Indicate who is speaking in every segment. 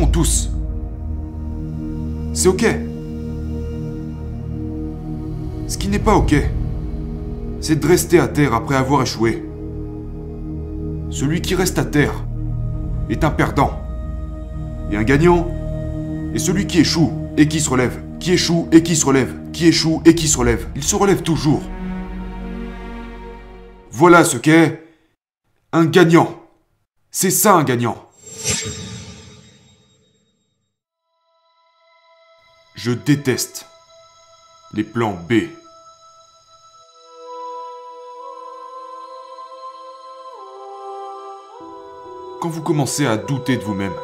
Speaker 1: tous. C'est ok. Ce qui n'est pas ok, c'est de rester à terre après avoir échoué. Celui qui reste à terre est un perdant. Et un gagnant est celui qui échoue et qui se relève, qui échoue et qui se relève, qui échoue et qui se relève. Il se relève toujours. Voilà ce qu'est un gagnant. C'est ça un gagnant. Je déteste les plans B. Quand vous commencez à douter de vous-même,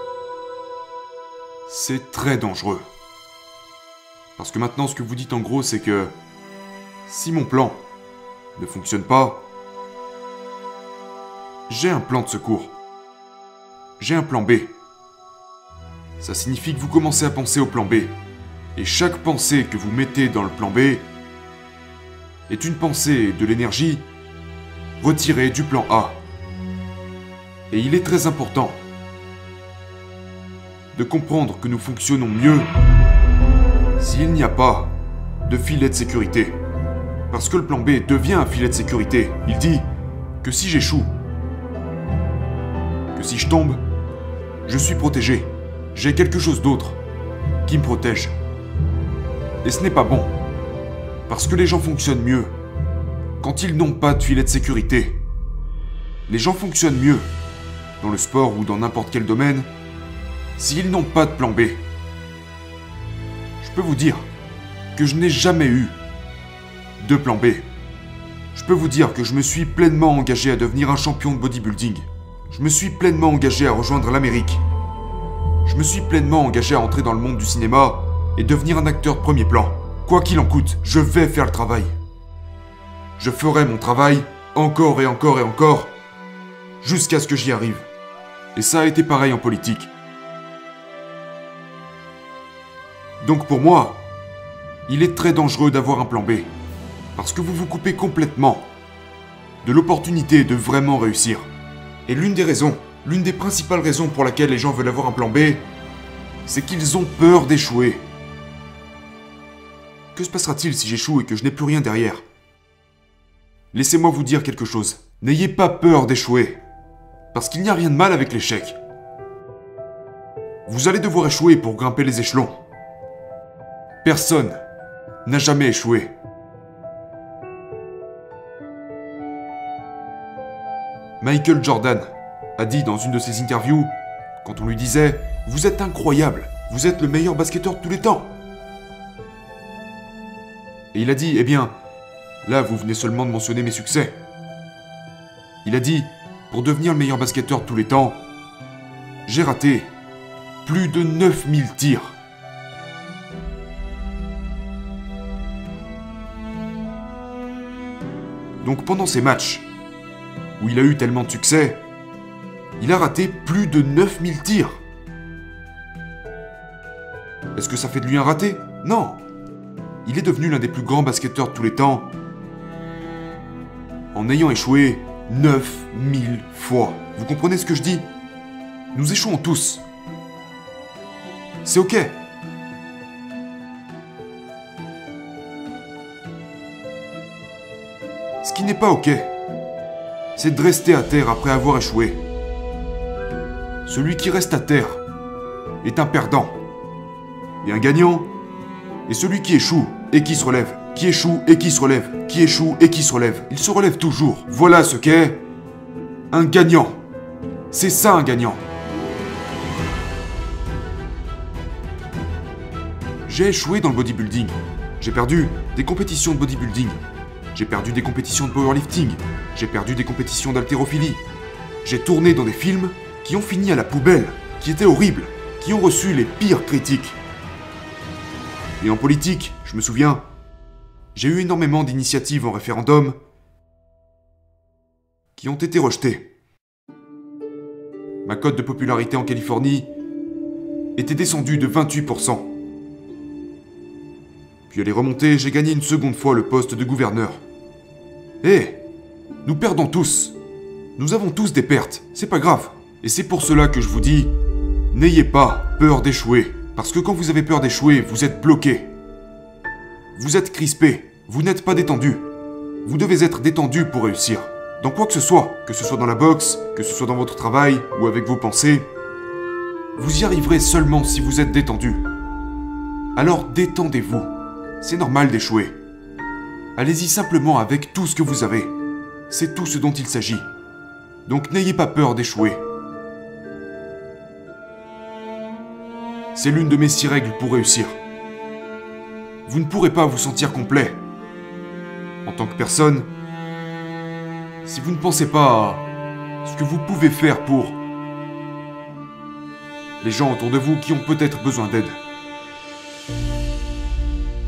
Speaker 1: c'est très dangereux. Parce que maintenant, ce que vous dites en gros, c'est que si mon plan ne fonctionne pas, j'ai un plan de secours. J'ai un plan B. Ça signifie que vous commencez à penser au plan B. Et chaque pensée que vous mettez dans le plan B est une pensée de l'énergie retirée du plan A. Et il est très important de comprendre que nous fonctionnons mieux s'il n'y a pas de filet de sécurité. Parce que le plan B devient un filet de sécurité. Il dit que si j'échoue, que si je tombe, je suis protégé. J'ai quelque chose d'autre qui me protège. Et ce n'est pas bon. Parce que les gens fonctionnent mieux quand ils n'ont pas de filet de sécurité. Les gens fonctionnent mieux dans le sport ou dans n'importe quel domaine s'ils n'ont pas de plan B. Je peux vous dire que je n'ai jamais eu de plan B. Je peux vous dire que je me suis pleinement engagé à devenir un champion de bodybuilding. Je me suis pleinement engagé à rejoindre l'Amérique. Je me suis pleinement engagé à entrer dans le monde du cinéma et devenir un acteur de premier plan. Quoi qu'il en coûte, je vais faire le travail. Je ferai mon travail encore et encore et encore jusqu'à ce que j'y arrive. Et ça a été pareil en politique. Donc pour moi, il est très dangereux d'avoir un plan B. Parce que vous vous coupez complètement de l'opportunité de vraiment réussir. Et l'une des raisons, l'une des principales raisons pour laquelle les gens veulent avoir un plan B, c'est qu'ils ont peur d'échouer. Que se passera-t-il si j'échoue et que je n'ai plus rien derrière? Laissez-moi vous dire quelque chose. N'ayez pas peur d'échouer. Parce qu'il n'y a rien de mal avec l'échec. Vous allez devoir échouer pour grimper les échelons. Personne n'a jamais échoué. Michael Jordan a dit dans une de ses interviews, quand on lui disait Vous êtes incroyable, vous êtes le meilleur basketteur de tous les temps. Et il a dit Eh bien, là vous venez seulement de mentionner mes succès. Il a dit Pour devenir le meilleur basketteur de tous les temps, j'ai raté plus de 9000 tirs. Donc pendant ces matchs, où il a eu tellement de succès, il a raté plus de 9000 tirs. Est-ce que ça fait de lui un raté? Non. Il est devenu l'un des plus grands basketteurs de tous les temps en ayant échoué 9000 fois. Vous comprenez ce que je dis? Nous échouons tous. C'est ok. Ce qui n'est pas ok, c'est de rester à terre après avoir échoué. Celui qui reste à terre est un perdant. Et un gagnant est celui qui échoue et qui se relève, qui échoue et qui se relève, qui échoue et qui se relève. Il se relève toujours. Voilà ce qu'est un gagnant. C'est ça un gagnant. J'ai échoué dans le bodybuilding. J'ai perdu des compétitions de bodybuilding. J'ai perdu des compétitions de powerlifting. J'ai perdu des compétitions d'haltérophilie. J'ai tourné dans des films qui ont fini à la poubelle, qui étaient horribles, qui ont reçu les pires critiques. Et en politique, je me souviens, j'ai eu énormément d'initiatives en référendum qui ont été rejetées. Ma cote de popularité en Californie était descendue de 28%. Puis elle est remontée, j'ai gagné une seconde fois le poste de gouverneur. Eh Nous perdons tous. Nous avons tous des pertes, c'est pas grave. Et c'est pour cela que je vous dis, N'ayez pas peur d'échouer, parce que quand vous avez peur d'échouer, vous êtes bloqué. Vous êtes crispé, vous n'êtes pas détendu. Vous devez être détendu pour réussir. Dans quoi que ce soit, que ce soit dans la boxe, que ce soit dans votre travail ou avec vos pensées, vous y arriverez seulement si vous êtes détendu. Alors détendez-vous. C'est normal d'échouer. Allez-y simplement avec tout ce que vous avez. C'est tout ce dont il s'agit. Donc n'ayez pas peur d'échouer. C'est l'une de mes six règles pour réussir. Vous ne pourrez pas vous sentir complet. En tant que personne, si vous ne pensez pas à ce que vous pouvez faire pour les gens autour de vous qui ont peut-être besoin d'aide.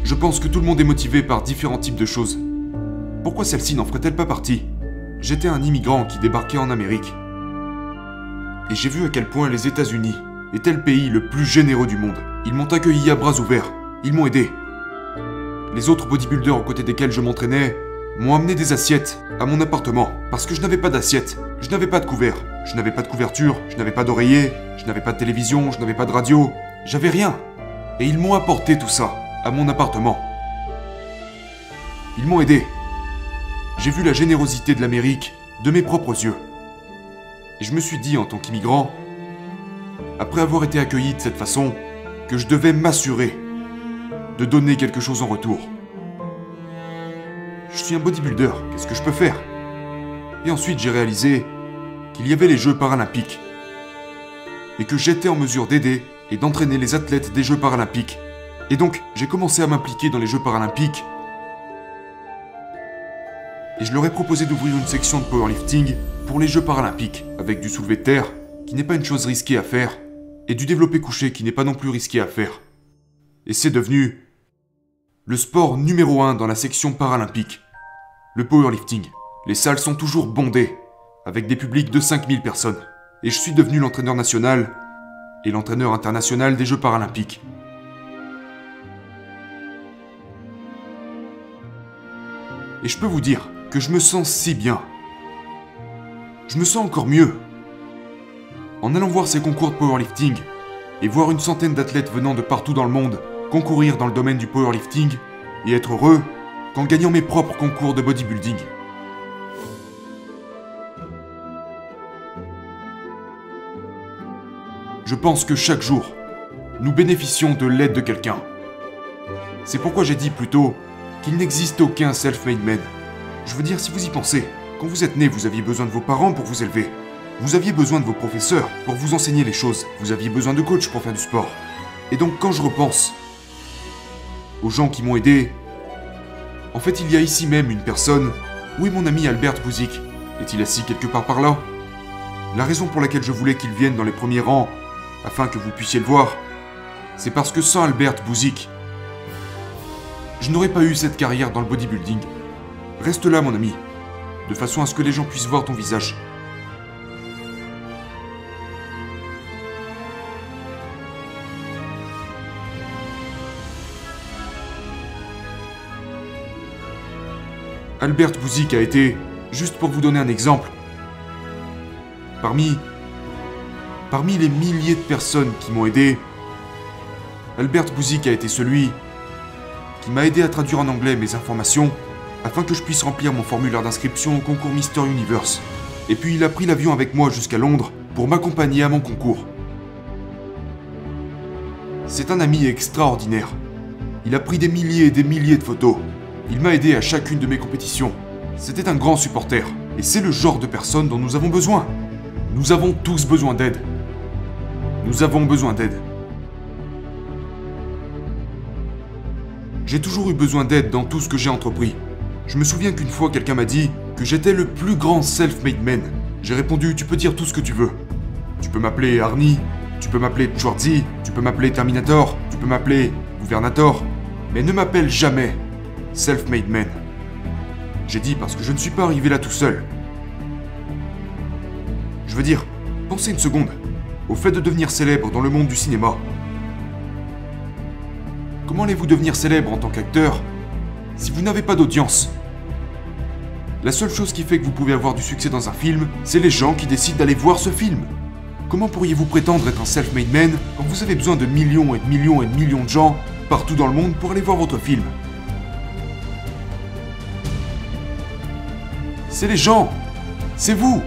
Speaker 1: Je pense que tout le monde est motivé par différents types de choses. Pourquoi celle-ci n'en ferait-elle pas partie? J'étais un immigrant qui débarquait en Amérique. Et j'ai vu à quel point les États-Unis étaient le pays le plus généreux du monde. Ils m'ont accueilli à bras ouverts. Ils m'ont aidé. Les autres bodybuilders aux côtés desquels je m'entraînais m'ont amené des assiettes à mon appartement parce que je n'avais pas d'assiette, je n'avais pas de couvert, je n'avais pas de couverture, je n'avais pas d'oreiller, je n'avais pas de télévision, je n'avais pas de radio, j'avais rien. Et ils m'ont apporté tout ça à mon appartement. Ils m'ont aidé. J'ai vu la générosité de l'Amérique de mes propres yeux. Et je me suis dit en tant qu'immigrant, après avoir été accueilli de cette façon, que je devais m'assurer de donner quelque chose en retour. Je suis un bodybuilder, qu'est-ce que je peux faire? Et ensuite j'ai réalisé qu'il y avait les Jeux paralympiques. Et que j'étais en mesure d'aider et d'entraîner les athlètes des Jeux paralympiques. Et donc j'ai commencé à m'impliquer dans les Jeux paralympiques. Et je leur ai proposé d'ouvrir une section de powerlifting pour les Jeux paralympiques, avec du soulevé de terre, qui n'est pas une chose risquée à faire, et du développé couché qui n'est pas non plus risqué à faire. Et c'est devenu le sport numéro 1 dans la section paralympique. Le powerlifting. Les salles sont toujours bondées, avec des publics de 5000 personnes. Et je suis devenu l'entraîneur national et l'entraîneur international des Jeux paralympiques. Et je peux vous dire que je me sens si bien. Je me sens encore mieux. En allant voir ces concours de powerlifting et voir une centaine d'athlètes venant de partout dans le monde concourir dans le domaine du powerlifting et être heureux qu'en gagnant mes propres concours de bodybuilding. Je pense que chaque jour, nous bénéficions de l'aide de quelqu'un. C'est pourquoi j'ai dit plus tôt qu'il n'existe aucun self-made man. Je veux dire, si vous y pensez, quand vous êtes né, vous aviez besoin de vos parents pour vous élever. Vous aviez besoin de vos professeurs pour vous enseigner les choses. Vous aviez besoin de coach pour faire du sport. Et donc quand je repense aux gens qui m'ont aidé. En fait, il y a ici même une personne. Où est mon ami Albert Bouzik Est-il assis quelque part par là? La raison pour laquelle je voulais qu'il vienne dans les premiers rangs, afin que vous puissiez le voir, c'est parce que sans Albert Bouzik, je n'aurais pas eu cette carrière dans le bodybuilding. Reste là, mon ami, de façon à ce que les gens puissent voir ton visage. Albert Bouzik a été, juste pour vous donner un exemple, parmi, les milliers de personnes qui m'ont aidé, Albert Bouzik a été celui qui m'a aidé à traduire en anglais mes informations afin que je puisse remplir mon formulaire d'inscription au concours Mister Universe. Et puis il a pris l'avion avec moi jusqu'à Londres pour m'accompagner à mon concours. C'est un ami extraordinaire. Il a pris des milliers et des milliers de photos. Il m'a aidé à chacune de mes compétitions. C'était un grand supporter. Et c'est le genre de personne dont nous avons besoin. Nous avons tous besoin d'aide. Nous avons besoin d'aide. J'ai toujours eu besoin d'aide dans tout ce que j'ai entrepris. Je me souviens qu'une fois quelqu'un m'a dit que j'étais le plus grand self-made man. J'ai répondu tu peux dire tout ce que tu veux. Tu peux m'appeler Arnie, tu peux m'appeler Schwarzy, tu peux m'appeler Terminator, tu peux m'appeler Gouvernator, mais ne m'appelle jamais self-made man. J'ai dit parce que je ne suis pas arrivé là tout seul. Je veux dire, pensez une seconde au fait de devenir célèbre dans le monde du cinéma. Comment allez-vous devenir célèbre en tant qu'acteur si vous n'avez pas d'audience? La seule chose qui fait que vous pouvez avoir du succès dans un film, c'est les gens qui décident d'aller voir ce film. Comment pourriez-vous prétendre être un self-made man quand vous avez besoin de millions et de millions et de millions de gens partout dans le monde pour aller voir votre film? C'est les gens. C'est vous